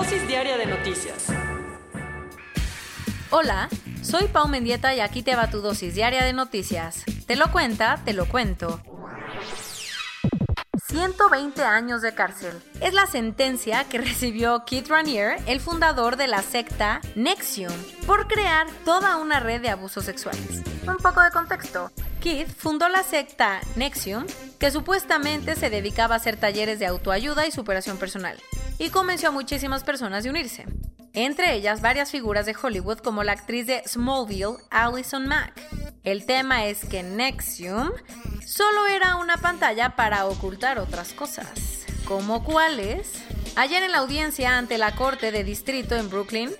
Dosis diaria de noticias. Hola, soy Pau Mendieta y aquí te va tu dosis diaria de noticias. Te lo cuenta, te lo cuento. 120 años de cárcel. Es la sentencia que recibió Keith Raniere, el fundador de la secta Nexium, por crear toda una red de abusos sexuales. Un poco de contexto. Keith fundó la secta Nexium, que supuestamente se dedicaba a hacer talleres de autoayuda y superación personal, y convenció a muchísimas personas de unirse. Entre ellas varias figuras de Hollywood como la actriz de Smallville, Allison Mack. El tema es que Nexium solo era una pantalla para ocultar otras cosas. ¿Como cuáles? Ayer en la audiencia ante la Corte de Distrito en Brooklyn,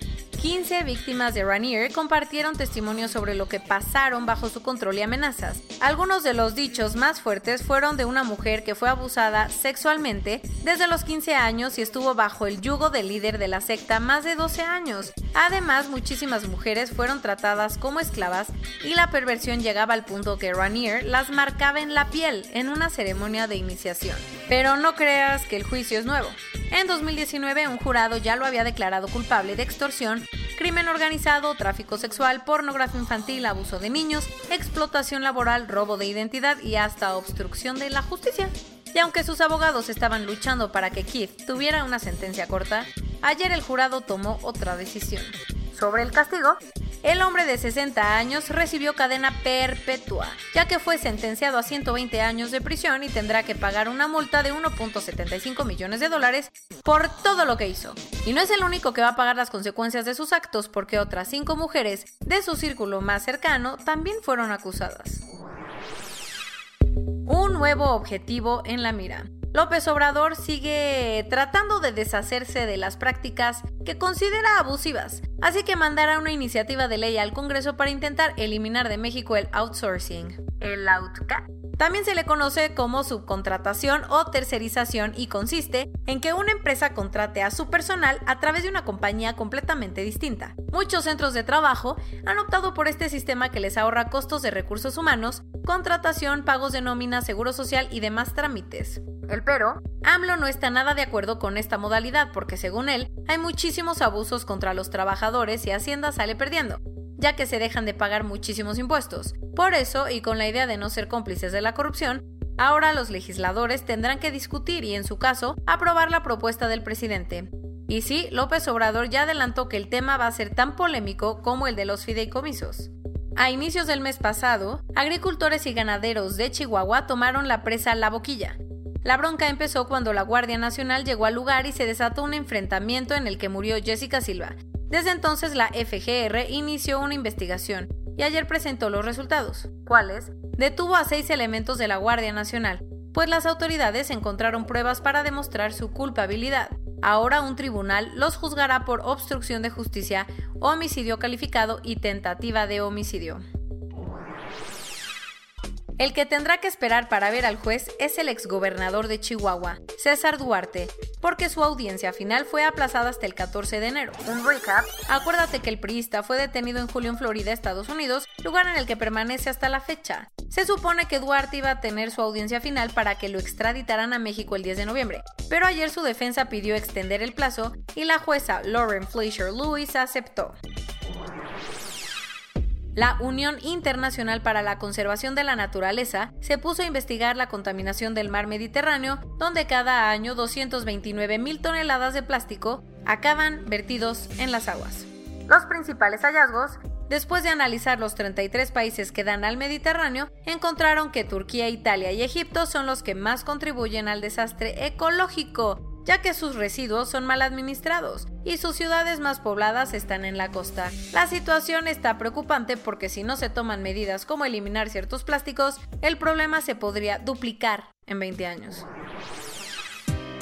15 víctimas de Ranier compartieron testimonios sobre lo que pasaron bajo su control y amenazas. Algunos de los dichos más fuertes fueron de una mujer que fue abusada sexualmente desde los 15 años y estuvo bajo el yugo del líder de la secta más de 12 años. Además, muchísimas mujeres fueron tratadas como esclavas y la perversión llegaba al punto que Ranier las marcaba en la piel en una ceremonia de iniciación. Pero no creas que el juicio es nuevo. En 2019 un jurado ya lo había declarado culpable de extorsión, crimen organizado, tráfico sexual, pornografía infantil, abuso de niños, explotación laboral, robo de identidad y hasta obstrucción de la justicia. Y aunque sus abogados estaban luchando para que Keith tuviera una sentencia corta, ayer el jurado tomó otra decisión. Sobre el castigo, el hombre de 60 años recibió cadena perpetua, ya que fue sentenciado a 120 años de prisión y tendrá que pagar una multa de 1.75 millones de dólares por todo lo que hizo. Y no es el único que va a pagar las consecuencias de sus actos, porque otras cinco mujeres de su círculo más cercano también fueron acusadas. Un nuevo objetivo en la mira. López Obrador sigue tratando de deshacerse de las prácticas que considera abusivas, así que mandará una iniciativa de ley al Congreso para intentar eliminar de México el outsourcing. ¿El outca? También se le conoce como subcontratación o tercerización y consiste en que una empresa contrate a su personal a través de una compañía completamente distinta. Muchos centros de trabajo han optado por este sistema que les ahorra costos de recursos humanos, contratación, pagos de nómina, seguro social y demás trámites. El pero, AMLO no está nada de acuerdo con esta modalidad porque según él hay muchísimos abusos contra los trabajadores y Hacienda sale perdiendo, ya que se dejan de pagar muchísimos impuestos. Por eso, y con la idea de no ser cómplices de la corrupción, ahora los legisladores tendrán que discutir y en su caso aprobar la propuesta del presidente. Y sí, López Obrador ya adelantó que el tema va a ser tan polémico como el de los fideicomisos. A inicios del mes pasado, agricultores y ganaderos de Chihuahua tomaron la presa La Boquilla, la bronca empezó cuando la Guardia Nacional llegó al lugar y se desató un enfrentamiento en el que murió Jessica Silva. Desde entonces la FGR inició una investigación y ayer presentó los resultados. ¿Cuáles? Detuvo a seis elementos de la Guardia Nacional, pues las autoridades encontraron pruebas para demostrar su culpabilidad. Ahora un tribunal los juzgará por obstrucción de justicia, homicidio calificado y tentativa de homicidio. El que tendrá que esperar para ver al juez es el exgobernador de Chihuahua, César Duarte, porque su audiencia final fue aplazada hasta el 14 de enero. Un recap. Acuérdate que el priista fue detenido en julio en Florida, Estados Unidos, lugar en el que permanece hasta la fecha. Se supone que Duarte iba a tener su audiencia final para que lo extraditaran a México el 10 de noviembre, pero ayer su defensa pidió extender el plazo y la jueza Lauren Fleischer Lewis aceptó. La Unión Internacional para la Conservación de la Naturaleza se puso a investigar la contaminación del mar Mediterráneo, donde cada año 229 mil toneladas de plástico acaban vertidos en las aguas. Los principales hallazgos Después de analizar los 33 países que dan al Mediterráneo, encontraron que Turquía, Italia y Egipto son los que más contribuyen al desastre ecológico, ya que sus residuos son mal administrados y sus ciudades más pobladas están en la costa. La situación está preocupante porque si no se toman medidas como eliminar ciertos plásticos, el problema se podría duplicar en 20 años.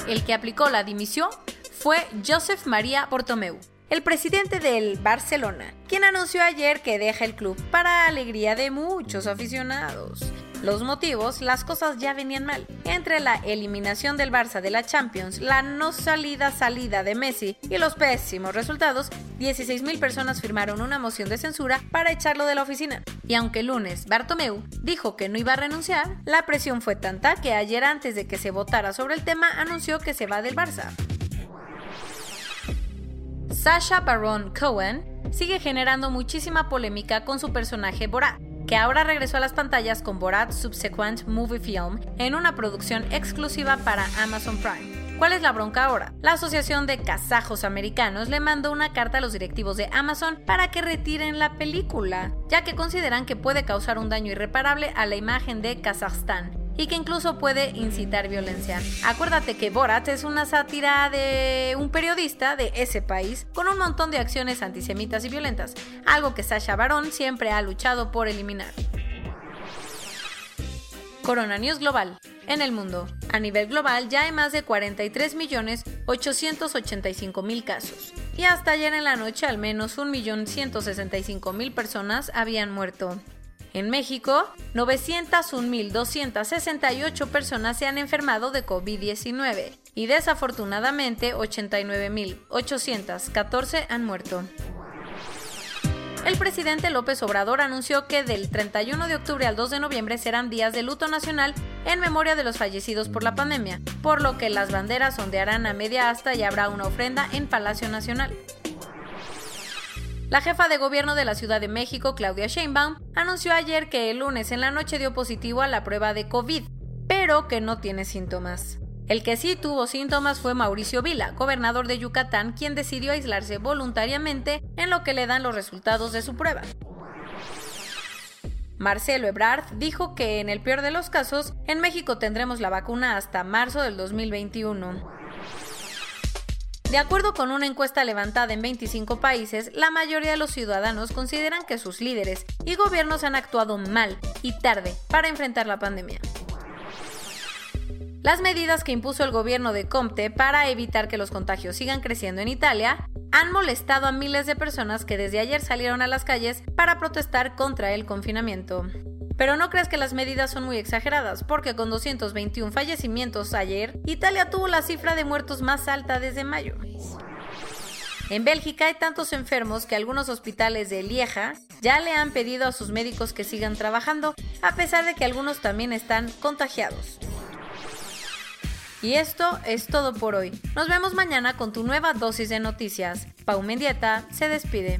El que aplicó la dimisión fue Joseph María Portomeu, el presidente del Barcelona, quien anunció ayer que deja el club para alegría de muchos aficionados. Los motivos, las cosas ya venían mal. Entre la eliminación del Barça de la Champions, la no salida salida de Messi y los pésimos resultados, 16.000 personas firmaron una moción de censura para echarlo de la oficina. Y aunque el lunes Bartomeu dijo que no iba a renunciar, la presión fue tanta que ayer antes de que se votara sobre el tema anunció que se va del Barça. Sasha Baron Cohen sigue generando muchísima polémica con su personaje Borat, que ahora regresó a las pantallas con Borat Subsequent Movie Film en una producción exclusiva para Amazon Prime. ¿Cuál es la bronca ahora? La Asociación de Kazajos Americanos le mandó una carta a los directivos de Amazon para que retiren la película, ya que consideran que puede causar un daño irreparable a la imagen de Kazajstán y que incluso puede incitar violencia. Acuérdate que Borat es una sátira de un periodista de ese país con un montón de acciones antisemitas y violentas, algo que Sasha Baron siempre ha luchado por eliminar. Corona News Global. En el mundo, a nivel global ya hay más de 43.885.000 casos. Y hasta ayer en la noche al menos 1.165.000 personas habían muerto. En México, 901.268 personas se han enfermado de COVID-19 y desafortunadamente 89.814 han muerto. El presidente López Obrador anunció que del 31 de octubre al 2 de noviembre serán días de luto nacional en memoria de los fallecidos por la pandemia, por lo que las banderas ondearán a media asta y habrá una ofrenda en Palacio Nacional. La jefa de gobierno de la Ciudad de México, Claudia Sheinbaum, anunció ayer que el lunes en la noche dio positivo a la prueba de COVID, pero que no tiene síntomas. El que sí tuvo síntomas fue Mauricio Vila, gobernador de Yucatán, quien decidió aislarse voluntariamente en lo que le dan los resultados de su prueba. Marcelo Ebrard dijo que en el peor de los casos, en México tendremos la vacuna hasta marzo del 2021. De acuerdo con una encuesta levantada en 25 países, la mayoría de los ciudadanos consideran que sus líderes y gobiernos han actuado mal y tarde para enfrentar la pandemia. Las medidas que impuso el gobierno de Comte para evitar que los contagios sigan creciendo en Italia han molestado a miles de personas que desde ayer salieron a las calles para protestar contra el confinamiento. Pero no creas que las medidas son muy exageradas, porque con 221 fallecimientos ayer, Italia tuvo la cifra de muertos más alta desde mayo. En Bélgica hay tantos enfermos que algunos hospitales de Lieja ya le han pedido a sus médicos que sigan trabajando, a pesar de que algunos también están contagiados. Y esto es todo por hoy. Nos vemos mañana con tu nueva dosis de noticias. Pau Mendieta se despide.